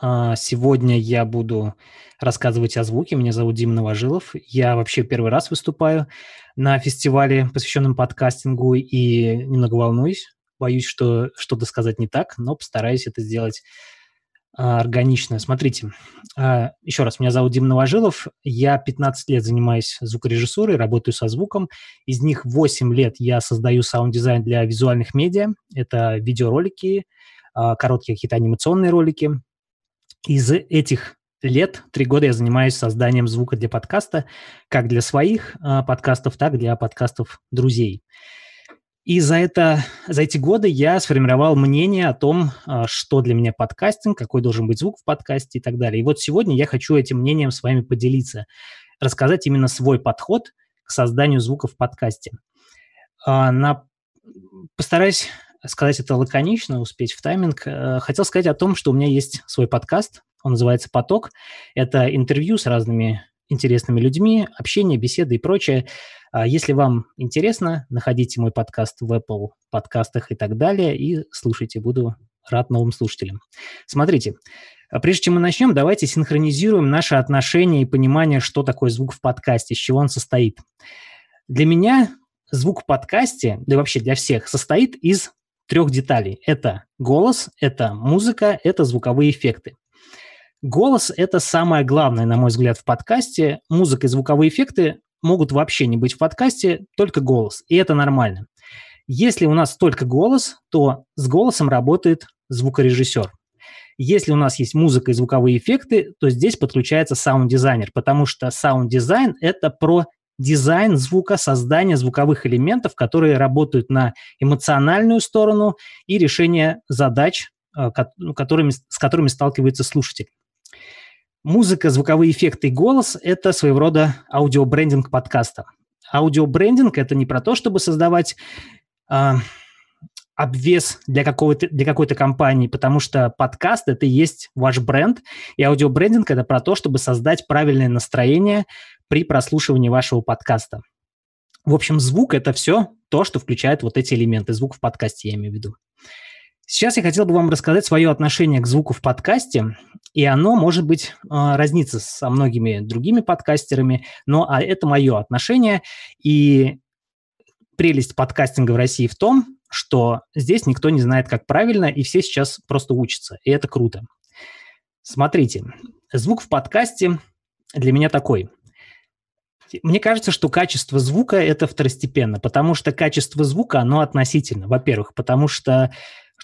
А, сегодня я буду рассказывать о звуке. Меня зовут Дима Новожилов. Я вообще первый раз выступаю на фестивале, посвященном подкастингу, и немного волнуюсь. Боюсь, что что-то сказать не так, но постараюсь это сделать а, органично. Смотрите, а, еще раз, меня зовут Дима Новожилов. Я 15 лет занимаюсь звукорежиссурой, работаю со звуком. Из них 8 лет я создаю саунд-дизайн для визуальных медиа. Это видеоролики, короткие какие-то анимационные ролики. Из этих лет, три года я занимаюсь созданием звука для подкаста, как для своих э, подкастов, так и для подкастов друзей. И за, это, за эти годы я сформировал мнение о том, э, что для меня подкастинг, какой должен быть звук в подкасте и так далее. И вот сегодня я хочу этим мнением с вами поделиться, рассказать именно свой подход к созданию звука в подкасте. Э, на... Постараюсь сказать это лаконично, успеть в тайминг. Хотел сказать о том, что у меня есть свой подкаст, он называется «Поток». Это интервью с разными интересными людьми, общение, беседы и прочее. А если вам интересно, находите мой подкаст в Apple подкастах и так далее и слушайте. Буду рад новым слушателям. Смотрите, прежде чем мы начнем, давайте синхронизируем наши отношения и понимание, что такое звук в подкасте, из чего он состоит. Для меня звук в подкасте, да и вообще для всех, состоит из трех деталей. Это голос, это музыка, это звуковые эффекты. Голос – это самое главное, на мой взгляд, в подкасте. Музыка и звуковые эффекты могут вообще не быть в подкасте, только голос, и это нормально. Если у нас только голос, то с голосом работает звукорежиссер. Если у нас есть музыка и звуковые эффекты, то здесь подключается саунд-дизайнер, потому что саунд-дизайн – это про дизайн звука, создание звуковых элементов, которые работают на эмоциональную сторону и решение задач, э, ну, которыми, с которыми сталкивается слушатель. Музыка, звуковые эффекты и голос – это своего рода аудиобрендинг подкаста. Аудиобрендинг – это не про то, чтобы создавать э, обвес для, какого-то, для какой-то компании, потому что подкаст – это и есть ваш бренд, и аудиобрендинг – это про то, чтобы создать правильное настроение при прослушивании вашего подкаста. В общем, звук – это все то, что включает вот эти элементы. Звук в подкасте я имею в виду. Сейчас я хотел бы вам рассказать свое отношение к звуку в подкасте, и оно, может быть, а, разнится со многими другими подкастерами, но а это мое отношение, и прелесть подкастинга в России в том, что здесь никто не знает, как правильно, и все сейчас просто учатся, и это круто. Смотрите, звук в подкасте для меня такой. Мне кажется, что качество звука – это второстепенно, потому что качество звука, оно относительно. Во-первых, потому что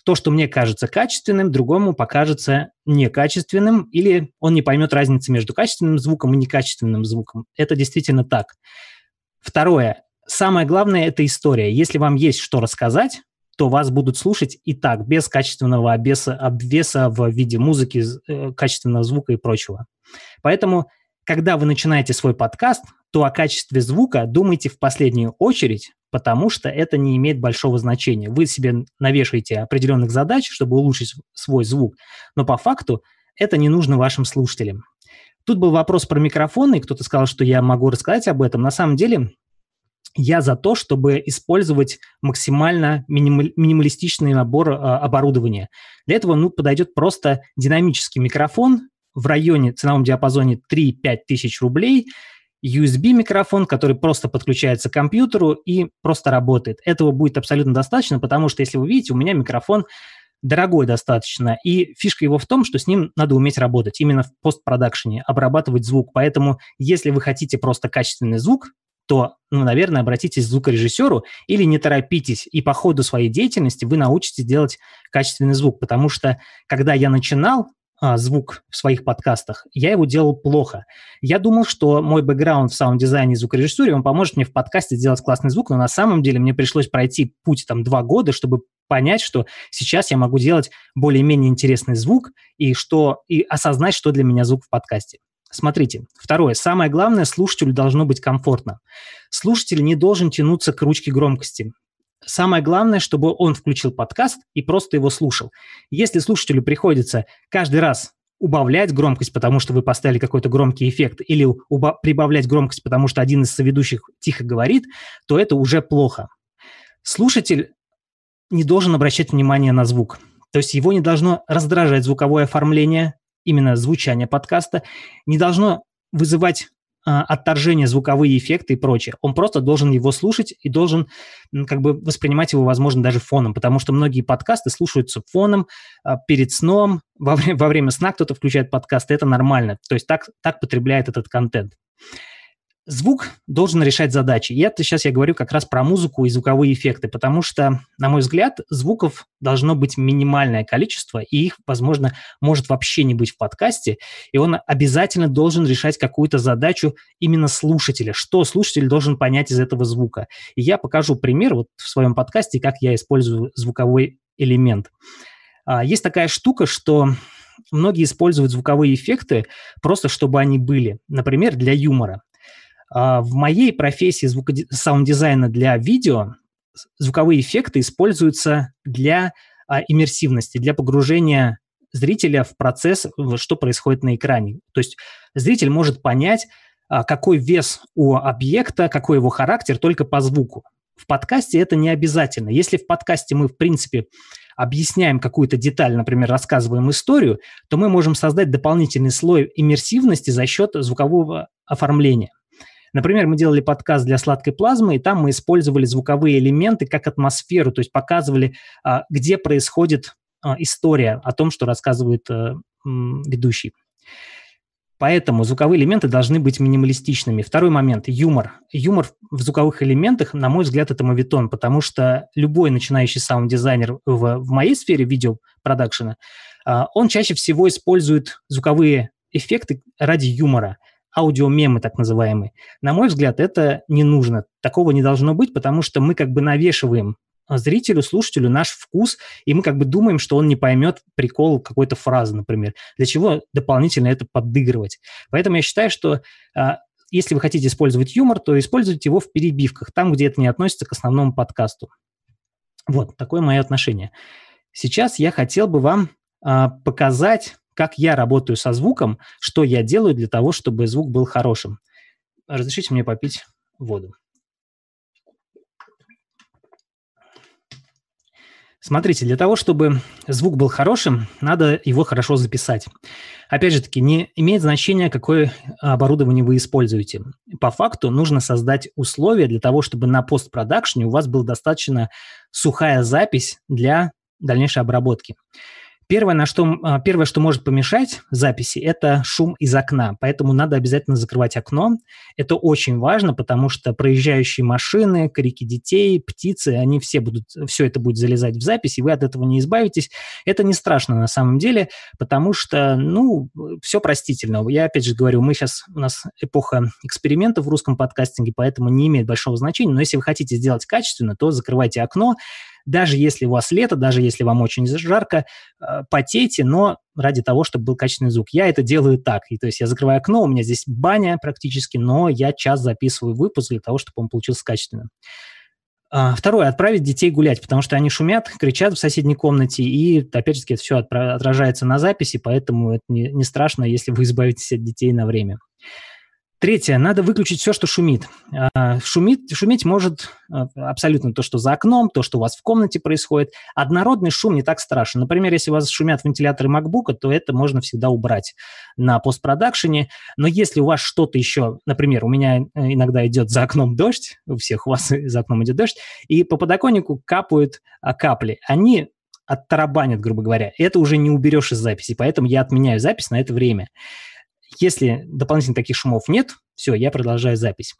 то, что мне кажется качественным, другому покажется некачественным, или он не поймет разницы между качественным звуком и некачественным звуком. Это действительно так. Второе. Самое главное – это история. Если вам есть что рассказать, то вас будут слушать и так, без качественного обвеса, обвеса в виде музыки, э, качественного звука и прочего. Поэтому, когда вы начинаете свой подкаст, то о качестве звука думайте в последнюю очередь, потому что это не имеет большого значения. Вы себе навешаете определенных задач, чтобы улучшить свой звук, но по факту это не нужно вашим слушателям. Тут был вопрос про микрофоны, и кто-то сказал, что я могу рассказать об этом. На самом деле я за то, чтобы использовать максимально минималь, минималистичный набор а, оборудования. Для этого ну, подойдет просто динамический микрофон в районе, ценовом диапазоне 3-5 тысяч рублей – USB-микрофон, который просто подключается к компьютеру и просто работает. Этого будет абсолютно достаточно, потому что, если вы видите, у меня микрофон дорогой достаточно, и фишка его в том, что с ним надо уметь работать именно в постпродакшене, обрабатывать звук. Поэтому, если вы хотите просто качественный звук, то, ну, наверное, обратитесь к звукорежиссеру или не торопитесь, и по ходу своей деятельности вы научитесь делать качественный звук, потому что, когда я начинал, а, звук в своих подкастах, я его делал плохо. Я думал, что мой бэкграунд в саунд-дизайне и звукорежиссуре, он поможет мне в подкасте сделать классный звук, но на самом деле мне пришлось пройти путь там два года, чтобы понять, что сейчас я могу делать более-менее интересный звук и, что, и осознать, что для меня звук в подкасте. Смотрите, второе. Самое главное, слушателю должно быть комфортно. Слушатель не должен тянуться к ручке громкости. Самое главное, чтобы он включил подкаст и просто его слушал. Если слушателю приходится каждый раз убавлять громкость, потому что вы поставили какой-то громкий эффект, или уба- прибавлять громкость, потому что один из соведущих тихо говорит, то это уже плохо. Слушатель не должен обращать внимание на звук. То есть его не должно раздражать звуковое оформление, именно звучание подкаста, не должно вызывать а, отторжение, звуковые эффекты и прочее. Он просто должен его слушать и должен как бы воспринимать его, возможно, даже фоном, потому что многие подкасты слушаются фоном а, перед сном, во время, во время сна кто-то включает подкасты, это нормально. То есть так, так потребляет этот контент звук должен решать задачи. И это сейчас я говорю как раз про музыку и звуковые эффекты, потому что, на мой взгляд, звуков должно быть минимальное количество, и их, возможно, может вообще не быть в подкасте, и он обязательно должен решать какую-то задачу именно слушателя, что слушатель должен понять из этого звука. И я покажу пример вот в своем подкасте, как я использую звуковой элемент. А, есть такая штука, что многие используют звуковые эффекты просто чтобы они были, например, для юмора. А, в моей профессии звукоди- саунд-дизайна для видео звуковые эффекты используются для а, иммерсивности, для погружения зрителя в процесс, что происходит на экране. То есть зритель может понять, а, какой вес у объекта, какой его характер только по звуку. В подкасте это не обязательно. Если в подкасте мы, в принципе, объясняем какую-то деталь, например, рассказываем историю, то мы можем создать дополнительный слой иммерсивности за счет звукового оформления. Например, мы делали подкаст для сладкой плазмы, и там мы использовали звуковые элементы как атмосферу, то есть показывали, а, где происходит а, история о том, что рассказывает э, ведущий. Поэтому звуковые элементы должны быть минималистичными. Второй момент – юмор. Юмор в звуковых элементах, на мой взгляд, это мовитон, потому что любой начинающий саунд-дизайнер в, в моей сфере видеопродакшена, а, он чаще всего использует звуковые эффекты ради юмора – аудиомемы так называемые. На мой взгляд, это не нужно. Такого не должно быть, потому что мы как бы навешиваем зрителю, слушателю наш вкус, и мы как бы думаем, что он не поймет прикол какой-то фразы, например. Для чего дополнительно это подыгрывать? Поэтому я считаю, что а, если вы хотите использовать юмор, то используйте его в перебивках, там, где это не относится к основному подкасту. Вот, такое мое отношение. Сейчас я хотел бы вам а, показать как я работаю со звуком, что я делаю для того, чтобы звук был хорошим. Разрешите мне попить воду. Смотрите, для того, чтобы звук был хорошим, надо его хорошо записать. Опять же таки, не имеет значения, какое оборудование вы используете. По факту нужно создать условия для того, чтобы на постпродакшне у вас была достаточно сухая запись для дальнейшей обработки. Первое, на что, а, первое, что может помешать записи, это шум из окна. Поэтому надо обязательно закрывать окно. Это очень важно, потому что проезжающие машины, крики детей, птицы, они все будут, все это будет залезать в запись, и вы от этого не избавитесь. Это не страшно на самом деле, потому что, ну, все простительно. Я опять же говорю, мы сейчас, у нас эпоха экспериментов в русском подкастинге, поэтому не имеет большого значения. Но если вы хотите сделать качественно, то закрывайте окно, даже если у вас лето, даже если вам очень жарко, э, потейте, но ради того, чтобы был качественный звук. Я это делаю так. И, то есть я закрываю окно, у меня здесь баня практически, но я час записываю выпуск для того, чтобы он получился качественным. А, второе, отправить детей гулять, потому что они шумят, кричат в соседней комнате, и, опять же, это все отражается на записи, поэтому это не, не страшно, если вы избавитесь от детей на время. Третье, надо выключить все, что шумит. А, шумит. Шуметь может а, абсолютно то, что за окном, то, что у вас в комнате происходит. Однородный шум не так страшен. Например, если у вас шумят вентиляторы MacBook, то это можно всегда убрать на постпродакшене. Но если у вас что-то еще, например, у меня э, иногда идет за окном дождь, у всех у вас за окном идет дождь, и по подоконнику капают а, капли. Они оттарабанят, грубо говоря. Это уже не уберешь из записи, поэтому я отменяю запись на это время. Если дополнительных таких шумов нет, все, я продолжаю запись.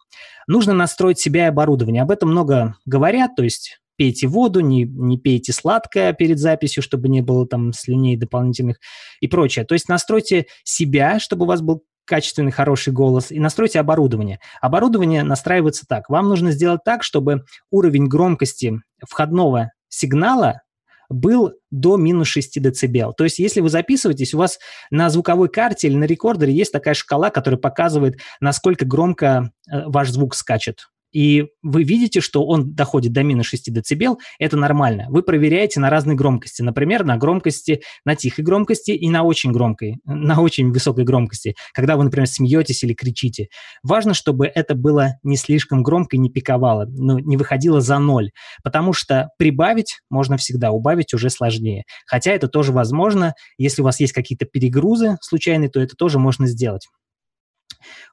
Нужно настроить себя и оборудование. Об этом много говорят, то есть пейте воду, не, не пейте сладкое перед записью, чтобы не было там слюней дополнительных и прочее. То есть настройте себя, чтобы у вас был качественный, хороший голос, и настройте оборудование. Оборудование настраивается так. Вам нужно сделать так, чтобы уровень громкости входного сигнала был до минус 6 дБ. То есть если вы записываетесь, у вас на звуковой карте или на рекордере есть такая шкала, которая показывает, насколько громко э, ваш звук скачет. И вы видите, что он доходит до минус 6 дБ, это нормально. Вы проверяете на разной громкости, например, на громкости, на тихой громкости и на очень громкой, на очень высокой громкости, когда вы, например, смеетесь или кричите. Важно, чтобы это было не слишком громко и не пиковало, ну, не выходило за ноль, потому что прибавить можно всегда, убавить уже сложнее. Хотя это тоже возможно, если у вас есть какие-то перегрузы случайные, то это тоже можно сделать.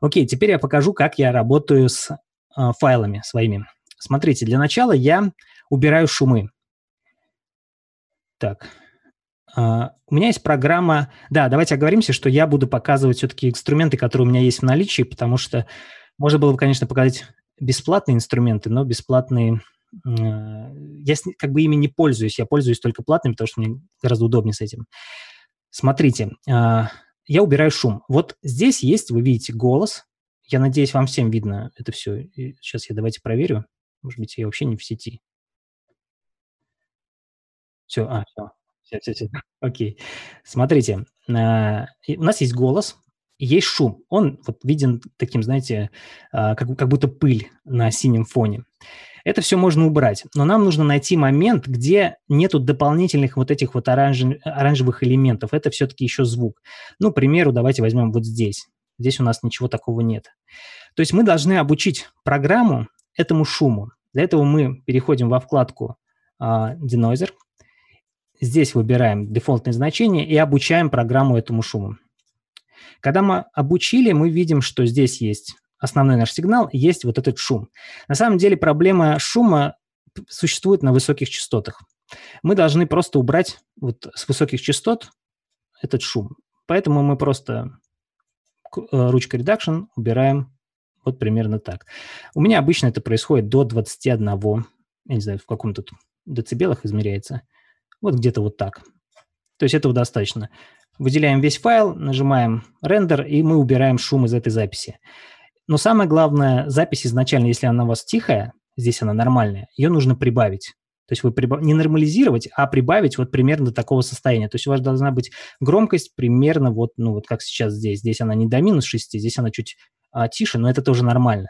Окей, теперь я покажу, как я работаю с файлами своими. Смотрите, для начала я убираю шумы. Так, Uh, у меня есть программа... Да, давайте оговоримся, что я буду показывать все-таки инструменты, которые у меня есть в наличии, потому что можно было бы, конечно, показать бесплатные инструменты, но бесплатные... Uh, я как бы ими не пользуюсь, я пользуюсь только платными, потому что мне гораздо удобнее с этим. Смотрите, я убираю шум. Вот здесь есть, вы видите, голос. Я надеюсь, вам всем видно это все. Сейчас я давайте проверю. Может быть, я вообще не в сети. Все, а, все. Все, все, все. Окей. Смотрите, а, у нас есть голос, есть шум. Он вот виден таким, знаете, а, как, как будто пыль на синем фоне. Это все можно убрать, но нам нужно найти момент, где нету дополнительных вот этих вот оранж... оранжевых элементов. Это все-таки еще звук. Ну, к примеру, давайте возьмем вот здесь. Здесь у нас ничего такого нет. То есть мы должны обучить программу этому шуму. Для этого мы переходим во вкладку uh, Denoiser. Здесь выбираем дефолтное значение и обучаем программу этому шуму. Когда мы обучили, мы видим, что здесь есть основной наш сигнал, есть вот этот шум. На самом деле проблема шума существует на высоких частотах. Мы должны просто убрать вот с высоких частот этот шум. Поэтому мы просто э, ручкой Reduction убираем вот примерно так. У меня обычно это происходит до 21, я не знаю, в каком тут децибелах измеряется. Вот где-то вот так. То есть этого достаточно. Выделяем весь файл, нажимаем рендер, и мы убираем шум из этой записи. Но самое главное, запись изначально, если она у вас тихая, здесь она нормальная, ее нужно прибавить. То есть вы прибав... не нормализировать, а прибавить вот примерно до такого состояния. То есть у вас должна быть громкость примерно вот, ну вот как сейчас здесь. Здесь она не до минус 6, здесь она чуть а, тише, но это тоже нормально.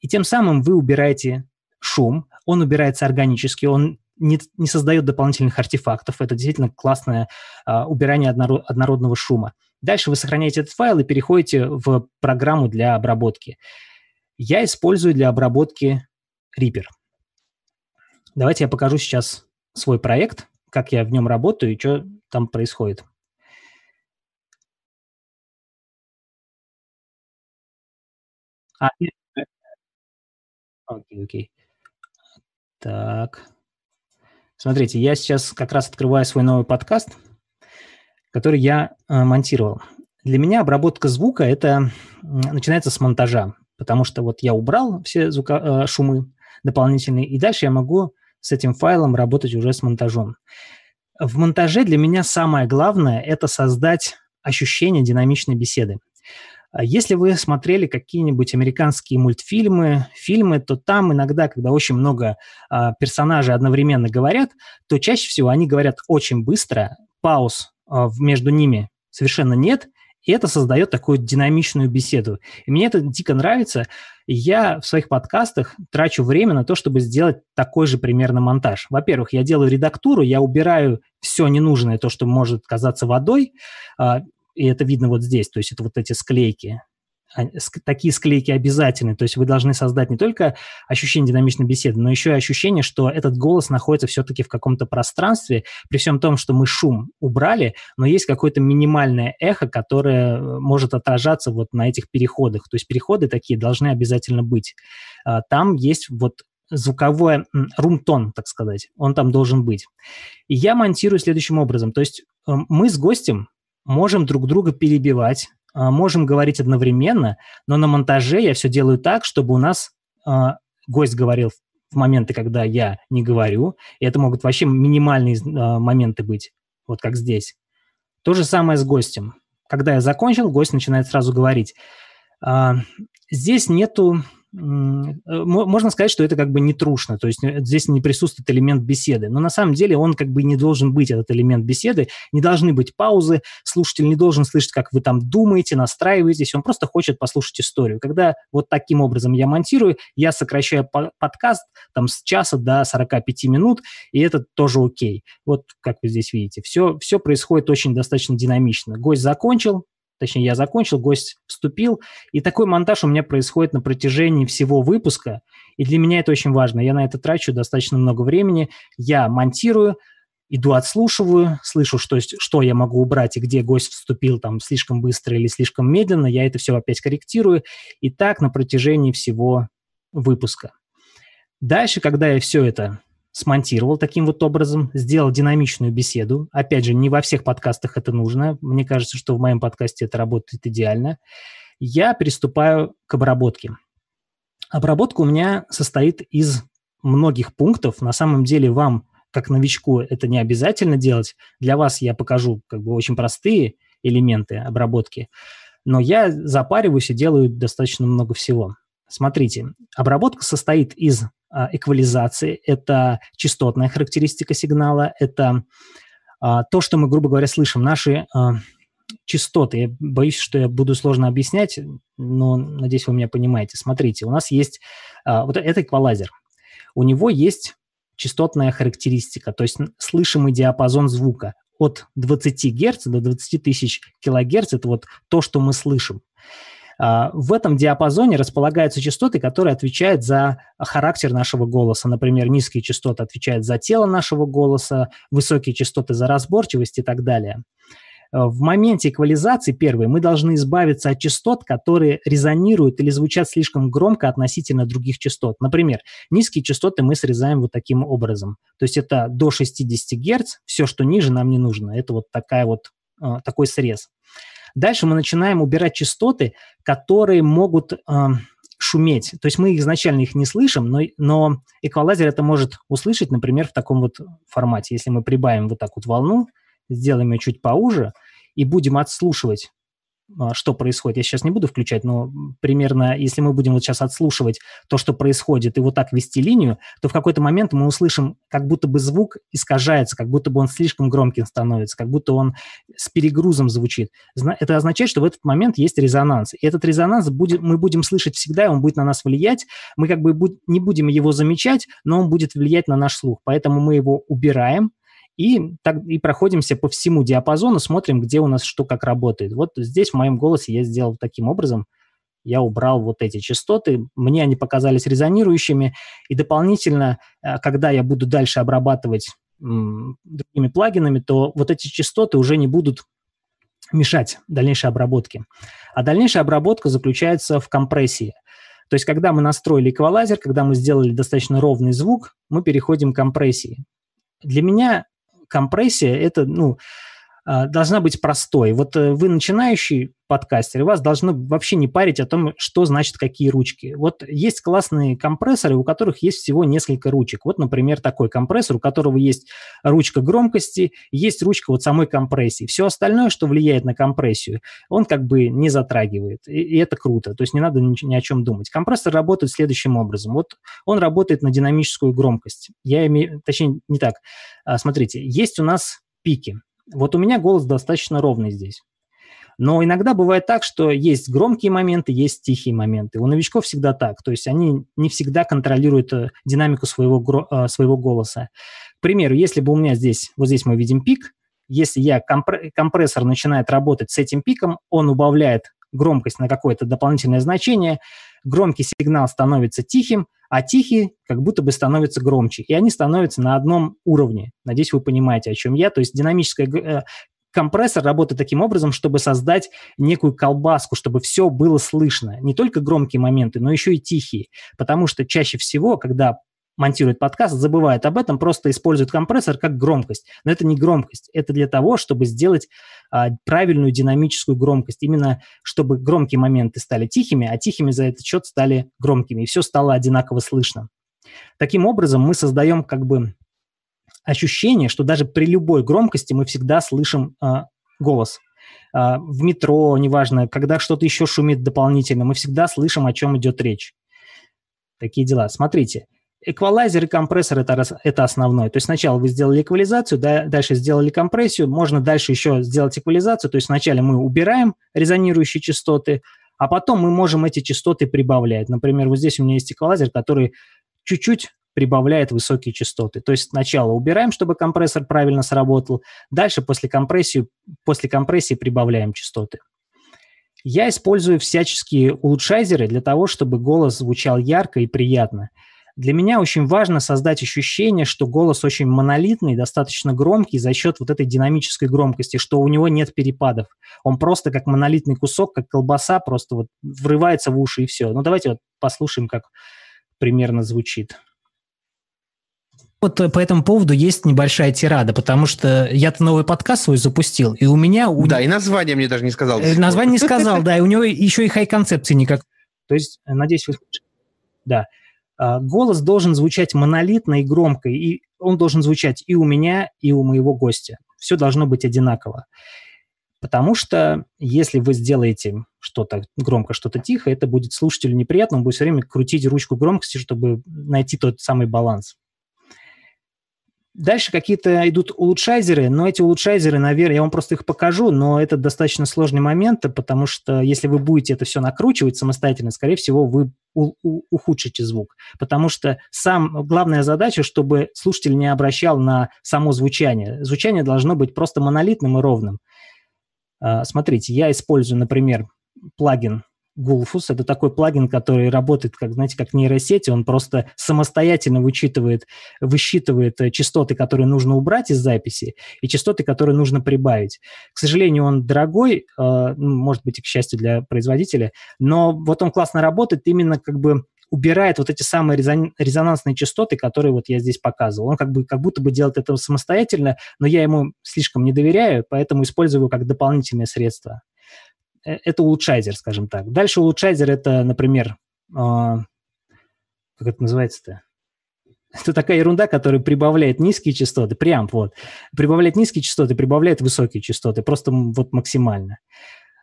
И тем самым вы убираете шум, он убирается органически, он не, не создает дополнительных артефактов. Это действительно классное а, убирание однород, однородного шума. Дальше вы сохраняете этот файл и переходите в программу для обработки. Я использую для обработки Reaper. Давайте я покажу сейчас свой проект, как я в нем работаю и что там происходит. А, окей, окей. Так. Смотрите, я сейчас как раз открываю свой новый подкаст – который я э, монтировал. Для меня обработка звука это начинается с монтажа, потому что вот я убрал все звука, э, шумы дополнительные, и дальше я могу с этим файлом работать уже с монтажом. В монтаже для меня самое главное – это создать ощущение динамичной беседы. А если вы смотрели какие-нибудь американские мультфильмы, фильмы, то там иногда, когда очень много а, персонажей одновременно говорят, то чаще всего они говорят очень быстро, пауз а, между ними совершенно нет, и это создает такую динамичную беседу. И мне это дико нравится. И я в своих подкастах трачу время на то, чтобы сделать такой же примерно монтаж. Во-первых, я делаю редактуру, я убираю все ненужное, то, что может казаться водой, а, и это видно вот здесь, то есть это вот эти склейки, такие склейки обязательны. То есть вы должны создать не только ощущение динамичной беседы, но еще и ощущение, что этот голос находится все-таки в каком-то пространстве, при всем том, что мы шум убрали, но есть какое-то минимальное эхо, которое э, может отражаться вот на этих переходах. То есть переходы такие должны обязательно быть. А, там есть вот звуковой румтон, так сказать, он там должен быть. И я монтирую следующим образом. То есть э, мы с гостем можем друг друга перебивать, можем говорить одновременно, но на монтаже я все делаю так, чтобы у нас а, гость говорил в моменты, когда я не говорю, и это могут вообще минимальные а, моменты быть, вот как здесь. То же самое с гостем. Когда я закончил, гость начинает сразу говорить. Здесь нету можно сказать, что это как бы не трушно, то есть э, здесь не присутствует элемент беседы, но на самом деле он как бы не должен быть, этот элемент беседы, не должны быть паузы, слушатель не должен слышать, как вы там думаете, настраиваетесь, он просто хочет послушать историю. Когда вот таким образом я монтирую, я сокращаю подкаст там с часа до 45 минут, и это тоже окей. Вот как вы здесь видите, все, все происходит очень достаточно динамично. Гость закончил, точнее, я закончил, гость вступил, и такой монтаж у меня происходит на протяжении всего выпуска, и для меня это очень важно. Я на это трачу достаточно много времени, я монтирую, иду отслушиваю, слышу, что, что я могу убрать и где гость вступил там слишком быстро или слишком медленно, я это все опять корректирую, и так на протяжении всего выпуска. Дальше, когда я все это смонтировал таким вот образом, сделал динамичную беседу. Опять же, не во всех подкастах это нужно. Мне кажется, что в моем подкасте это работает идеально. Я приступаю к обработке. Обработка у меня состоит из многих пунктов. На самом деле вам, как новичку, это не обязательно делать. Для вас я покажу как бы очень простые элементы обработки. Но я запариваюсь и делаю достаточно много всего. Смотрите, обработка состоит из а, эквализации, это частотная характеристика сигнала, это а, то, что мы, грубо говоря, слышим. Наши а, частоты, я боюсь, что я буду сложно объяснять, но надеюсь, вы меня понимаете. Смотрите, у нас есть вот это эквалайзер. У него есть частотная характеристика, то есть слышимый диапазон звука от 20 Гц до 20 тысяч килогерц, это вот то, что мы слышим. А, в этом диапазоне располагаются частоты, которые отвечают за характер нашего голоса. Например, низкие частоты отвечают за тело нашего голоса, высокие частоты за разборчивость и так далее. А, в моменте эквализации, первой, мы должны избавиться от частот, которые резонируют или звучат слишком громко относительно других частот. Например, низкие частоты мы срезаем вот таким образом. То есть это до 60 Гц, все, что ниже, нам не нужно. Это вот такая вот, а, такой срез. Дальше мы начинаем убирать частоты, которые могут э, шуметь. То есть мы изначально их не слышим, но, но эквалайзер это может услышать, например, в таком вот формате. Если мы прибавим вот так вот волну, сделаем ее чуть поуже и будем отслушивать что происходит. Я сейчас не буду включать, но примерно, если мы будем вот сейчас отслушивать то, что происходит, и вот так вести линию, то в какой-то момент мы услышим, как будто бы звук искажается, как будто бы он слишком громким становится, как будто он с перегрузом звучит. Это означает, что в этот момент есть резонанс. И этот резонанс будет, мы будем слышать всегда, и он будет на нас влиять. Мы как бы не будем его замечать, но он будет влиять на наш слух. Поэтому мы его убираем, и, так, и проходимся по всему диапазону, смотрим, где у нас что как работает. Вот здесь в моем голосе я сделал таким образом. Я убрал вот эти частоты, мне они показались резонирующими, и дополнительно, э, когда я буду дальше обрабатывать другими плагинами, то вот эти частоты уже не будут мешать дальнейшей обработке. А дальнейшая обработка заключается в компрессии. То есть, когда мы настроили эквалайзер, когда мы сделали достаточно ровный звук, мы переходим к компрессии. Для меня компрессия, это, ну, должна быть простой. Вот э, вы начинающий подкастер, и вас должно вообще не парить о том, что значит какие ручки. Вот есть классные компрессоры, у которых есть всего несколько ручек. Вот, например, такой компрессор, у которого есть ручка громкости, есть ручка вот самой компрессии. Все остальное, что влияет на компрессию, он как бы не затрагивает. И, и это круто. То есть не надо ни, ни о чем думать. Компрессор работает следующим образом. Вот он работает на динамическую громкость. Я имею, точнее, не так. А, смотрите, есть у нас пики. Вот у меня голос достаточно ровный здесь. Но иногда бывает так, что есть громкие моменты, есть тихие моменты. У новичков всегда так. То есть они не всегда контролируют э, динамику своего, э, своего голоса. К примеру, если бы у меня здесь, вот здесь мы видим пик, если я компрессор начинает работать с этим пиком, он убавляет громкость на какое-то дополнительное значение, громкий сигнал становится тихим, а тихий как будто бы становится громче. И они становятся на одном уровне. Надеюсь, вы понимаете, о чем я. То есть динамическая э, компрессор работает таким образом, чтобы создать некую колбаску, чтобы все было слышно. Не только громкие моменты, но еще и тихие. Потому что чаще всего, когда монтирует подкаст, забывает об этом, просто использует компрессор как громкость. Но это не громкость, это для того, чтобы сделать а, правильную динамическую громкость, именно чтобы громкие моменты стали тихими, а тихими за этот счет стали громкими, и все стало одинаково слышно. Таким образом, мы создаем как бы ощущение, что даже при любой громкости мы всегда слышим а, голос. А, в метро, неважно, когда что-то еще шумит дополнительно, мы всегда слышим, о чем идет речь. Такие дела. Смотрите, эквалайзер и компрессор это, это основное. То есть сначала вы сделали эквализацию, да, дальше сделали компрессию, можно дальше еще сделать эквализацию. То есть вначале мы убираем резонирующие частоты, а потом мы можем эти частоты прибавлять. Например, вот здесь у меня есть эквалайзер, который чуть-чуть прибавляет высокие частоты. То есть сначала убираем, чтобы компрессор правильно сработал, дальше после компрессии, после компрессии прибавляем частоты. Я использую всяческие улучшайзеры для того, чтобы голос звучал ярко и приятно. Для меня очень важно создать ощущение, что голос очень монолитный, достаточно громкий за счет вот этой динамической громкости, что у него нет перепадов. Он просто как монолитный кусок, как колбаса, просто вот врывается в уши и все. Ну давайте вот послушаем, как примерно звучит. Вот по этому поводу есть небольшая тирада, потому что я-то новый подкаст свой запустил, и у меня... Да, и название мне даже не сказал. Э, название не сказал, да, и у него еще и хай-концепции никак. То есть, э, надеюсь, вы... Да. А, голос должен звучать монолитно и громко, и он должен звучать и у меня, и у моего гостя. Все должно быть одинаково. Потому что если вы сделаете что-то громко, что-то тихо, это будет слушателю неприятно, он будет все время крутить ручку громкости, чтобы найти тот самый баланс. Дальше какие-то идут улучшайзеры, но эти улучшайзеры, наверное, я вам просто их покажу, но это достаточно сложный момент, потому что если вы будете это все накручивать самостоятельно, скорее всего, вы ухудшите звук. Потому что сам, главная задача, чтобы слушатель не обращал на само звучание. Звучание должно быть просто монолитным и ровным. А, смотрите, я использую, например, плагин Gulfus. Это такой плагин, который работает, как, знаете, как нейросети. Он просто самостоятельно вычитывает, высчитывает э, частоты, которые нужно убрать из записи, и частоты, которые нужно прибавить. К сожалению, он дорогой, э, ну, может быть, и к счастью для производителя, но вот он классно работает именно как бы убирает вот эти самые резонансные частоты, которые вот я здесь показывал. Он как, бы, как будто бы делает это самостоятельно, но я ему слишком не доверяю, поэтому использую его как дополнительное средство. Э, это улучшайзер, скажем так. Дальше улучшайзер это, например, э, как это называется-то? Это такая ерунда, которая прибавляет низкие частоты, прям вот, прибавляет низкие частоты, прибавляет высокие частоты, просто вот максимально.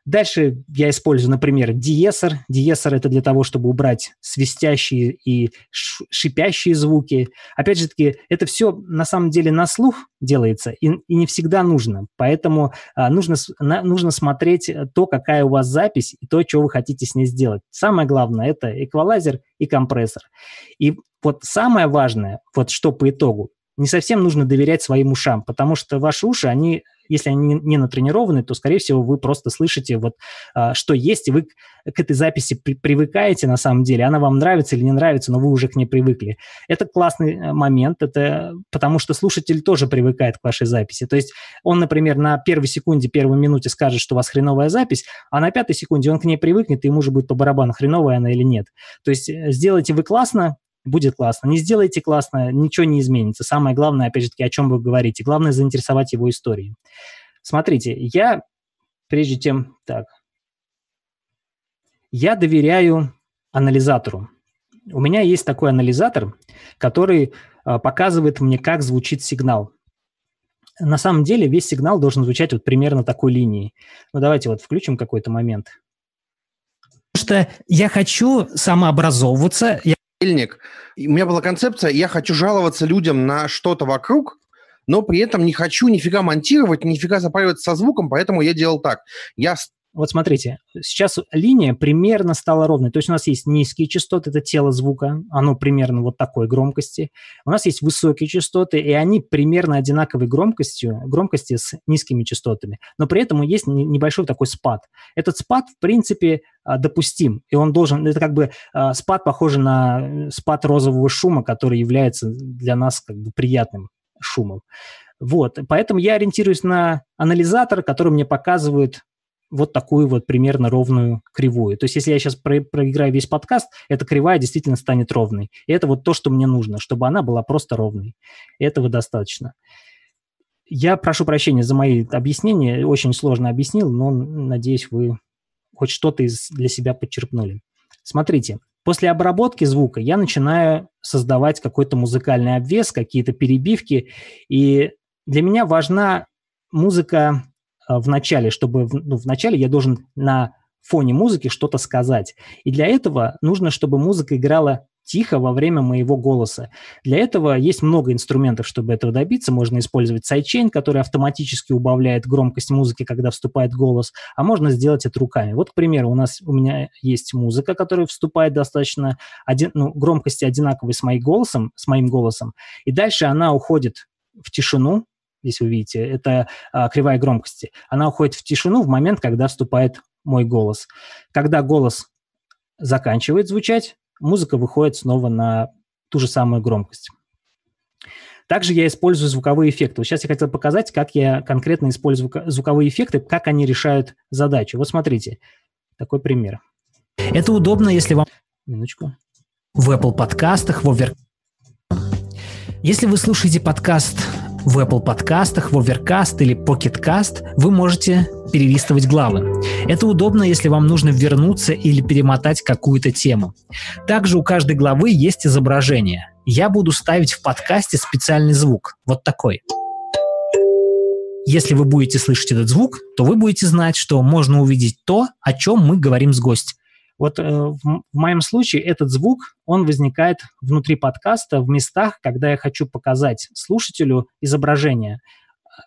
Дальше я использую, например, диесер. Диесер – это для того, чтобы убрать свистящие и шипящие звуки. Опять же таки, это все на самом деле на слух делается и, и не всегда нужно. Поэтому а, нужно, на, нужно смотреть то, какая у вас запись и то, что вы хотите с ней сделать. Самое главное – это эквалайзер и компрессор. И вот самое важное, вот что по итогу, не совсем нужно доверять своим ушам, потому что ваши уши, они если они не натренированы, то, скорее всего, вы просто слышите, вот, а, что есть, и вы к этой записи при привыкаете на самом деле. Она вам нравится или не нравится, но вы уже к ней привыкли. Это классный э, момент, это потому что слушатель тоже привыкает к вашей записи. То есть он, например, на первой секунде, первой минуте скажет, что у вас хреновая запись, а на пятой секунде он к ней привыкнет, и ему уже будет по барабану, хреновая она или нет. То есть э, сделайте вы классно, будет классно. Не сделайте классно, ничего не изменится. Самое главное, опять же таки, о чем вы говорите. Главное заинтересовать его историей. Смотрите, я прежде чем... Так. Я доверяю анализатору. У меня есть такой анализатор, который а, показывает мне, как звучит сигнал. На самом деле весь сигнал должен звучать вот примерно такой линией. Ну, давайте вот включим какой-то момент. Потому что я хочу самообразовываться, я понедельник. У меня была концепция, я хочу жаловаться людям на что-то вокруг, но при этом не хочу нифига монтировать, нифига запариваться со звуком, поэтому я делал так. Я вот смотрите, сейчас линия примерно стала ровной. То есть у нас есть низкие частоты, это тело звука, оно примерно вот такой громкости. У нас есть высокие частоты, и они примерно одинаковой громкостью, громкости с низкими частотами. Но при этом есть небольшой такой спад. Этот спад, в принципе, а, допустим, и он должен, это как бы а, спад похож на спад розового шума, который является для нас как бы приятным шумом. Вот, поэтому я ориентируюсь на анализатор, который мне показывает вот такую вот примерно ровную кривую. То есть если я сейчас про проиграю весь подкаст, эта кривая действительно станет ровной. И это вот то, что мне нужно, чтобы она была просто ровной. Этого достаточно. Я прошу прощения за мои объяснения, очень сложно объяснил, но надеюсь, вы хоть что-то для себя подчерпнули. Смотрите, после обработки звука я начинаю создавать какой-то музыкальный обвес, какие-то перебивки, и для меня важна музыка в начале, чтобы ну, в начале я должен на фоне музыки что-то сказать. И для этого нужно, чтобы музыка играла тихо во время моего голоса. Для этого есть много инструментов, чтобы этого добиться. Можно использовать сайдчейн, который автоматически убавляет громкость музыки, когда вступает голос, а можно сделать это руками. Вот, к примеру, у нас у меня есть музыка, которая вступает достаточно один, ну, громкости одинаковой с моим голосом, с моим голосом, и дальше она уходит в тишину, здесь вы видите, это а, кривая громкости. Она уходит в тишину в момент, когда вступает мой голос. Когда голос заканчивает звучать, музыка выходит снова на ту же самую громкость. Также я использую звуковые эффекты. Вот сейчас я хотел показать, как я конкретно использую звуковые эффекты, как они решают задачу. Вот смотрите, такой пример. Это удобно, если вам... Минуточку. В Apple подкастах, в Over... Если вы слушаете подкаст в Apple подкастах, в Overcast или Pocket Cast вы можете перелистывать главы. Это удобно, если вам нужно вернуться или перемотать какую-то тему. Также у каждой главы есть изображение. Я буду ставить в подкасте специальный звук, вот такой. Если вы будете слышать этот звук, то вы будете знать, что можно увидеть то, о чем мы говорим с гостем. Вот э, в, моем случае этот звук, он возникает внутри подкаста в местах, когда я хочу показать слушателю изображение.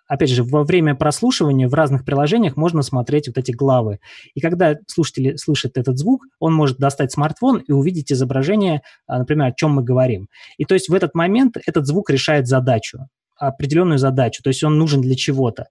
Опять же, во время прослушивания в разных приложениях можно смотреть вот эти главы. И когда слушатель слышит этот звук, он может достать смартфон и увидеть изображение, а, например, о чем мы говорим. И то есть в этот момент этот звук решает задачу определенную задачу, то есть он нужен для чего-то.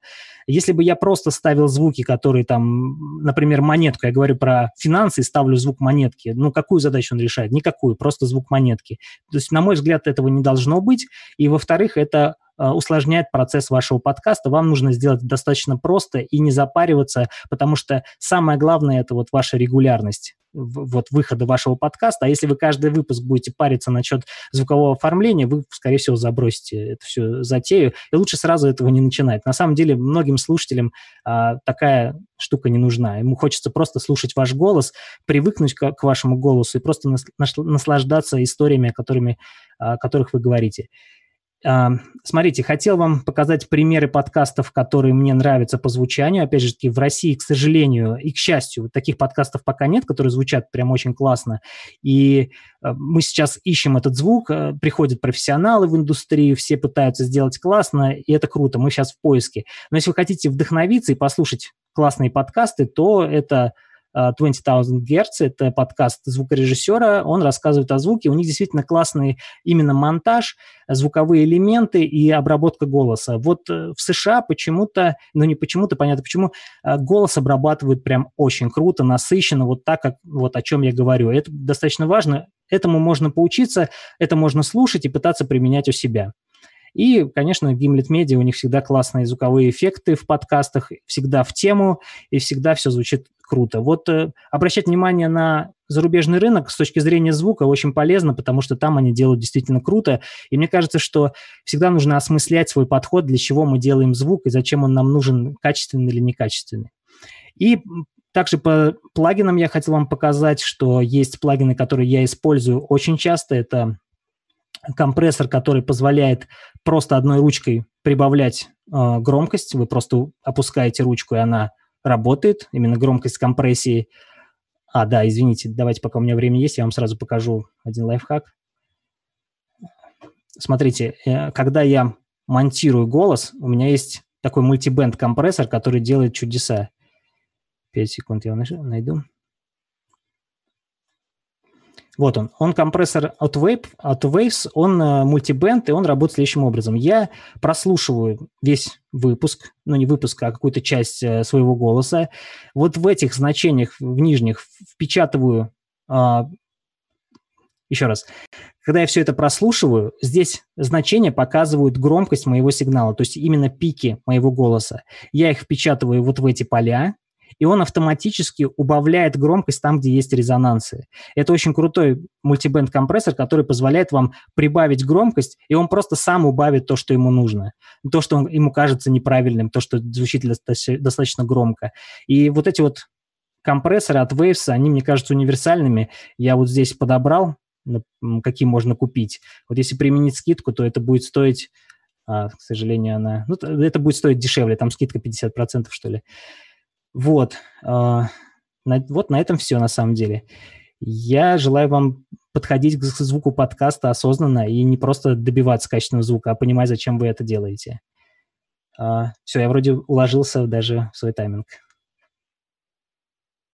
Если бы я просто ставил звуки, которые там, например, монетку, я говорю про финансы ставлю звук монетки, ну какую задачу он решает? Никакую, просто звук монетки. То есть, на мой взгляд, этого не должно быть. И, во-вторых, это усложняет процесс вашего подкаста. Вам нужно сделать достаточно просто и не запариваться, потому что самое главное – это вот ваша регулярность вот выхода вашего подкаста. А если вы каждый выпуск будете париться насчет звукового оформления, вы, скорее всего, забросите эту всю затею. И лучше сразу этого не начинать. На самом деле, многим слушателям а, такая штука не нужна. Ему хочется просто слушать ваш голос, привыкнуть к, к вашему голосу и просто наслаждаться историями, которыми, о которых вы говорите. Смотрите, хотел вам показать примеры подкастов, которые мне нравятся по звучанию. Опять же в России, к сожалению, и к счастью, таких подкастов пока нет, которые звучат прям очень классно. И а, мы сейчас ищем этот звук, а, приходят профессионалы в индустрию, все пытаются сделать классно, и это круто, мы сейчас в поиске. Но если вы хотите вдохновиться и послушать классные подкасты, то это 20,000 Gz, это подкаст звукорежиссера, он рассказывает о звуке, у них действительно классный именно монтаж, звуковые элементы и обработка голоса. Вот э, в США почему-то, ну не почему-то, понятно почему, э, голос обрабатывают прям очень круто, насыщенно, вот так, как вот о чем я говорю. Это достаточно важно, этому можно поучиться, это можно слушать и пытаться применять у себя. И, конечно, Gimlet Media, у них всегда классные звуковые эффекты в подкастах, всегда в тему, и всегда все звучит круто. Вот э, обращать внимание на зарубежный рынок с точки зрения звука очень полезно, потому что там они делают действительно круто. И мне кажется, что всегда нужно осмыслять свой подход, для чего мы делаем звук и зачем он нам нужен, качественный или некачественный. И также по плагинам я хотел вам показать, что есть плагины, которые я использую очень часто. Это компрессор, который позволяет просто одной ручкой прибавлять э, громкость. Вы просто опускаете ручку, и она работает, именно громкость компрессии. А, да, извините, давайте, пока у меня время есть, я вам сразу покажу один лайфхак. Смотрите, э, когда я монтирую голос, у меня есть такой мультибенд компрессор, который делает чудеса. 5 секунд я его найду. Вот он. Он компрессор от, Wave, от Waves, он uh, мультибенд, и он работает следующим образом. Я прослушиваю весь выпуск, ну не выпуск, а какую-то часть uh, своего голоса. Вот в этих значениях, в нижних, впечатываю... Uh, еще раз. Когда я все это прослушиваю, здесь значения показывают громкость моего сигнала, то есть именно пики моего голоса. Я их впечатываю вот в эти поля, и он автоматически убавляет громкость там, где есть резонансы. Это очень крутой мультибенд компрессор, который позволяет вам прибавить громкость, и он просто сам убавит то, что ему нужно. То, что он, ему кажется неправильным, то, что звучит достаточно громко. И вот эти вот компрессоры от Waves, они, мне кажутся, универсальными. Я вот здесь подобрал, какие можно купить. Вот если применить скидку, то это будет стоить, а, к сожалению, она... Ну, это будет стоить дешевле, там скидка 50%, что ли. Вот. А, вот на этом все на самом деле. Я желаю вам подходить к звуку подкаста осознанно и не просто добиваться качественного звука, а понимать, зачем вы это делаете. А, все, я вроде уложился даже в свой тайминг.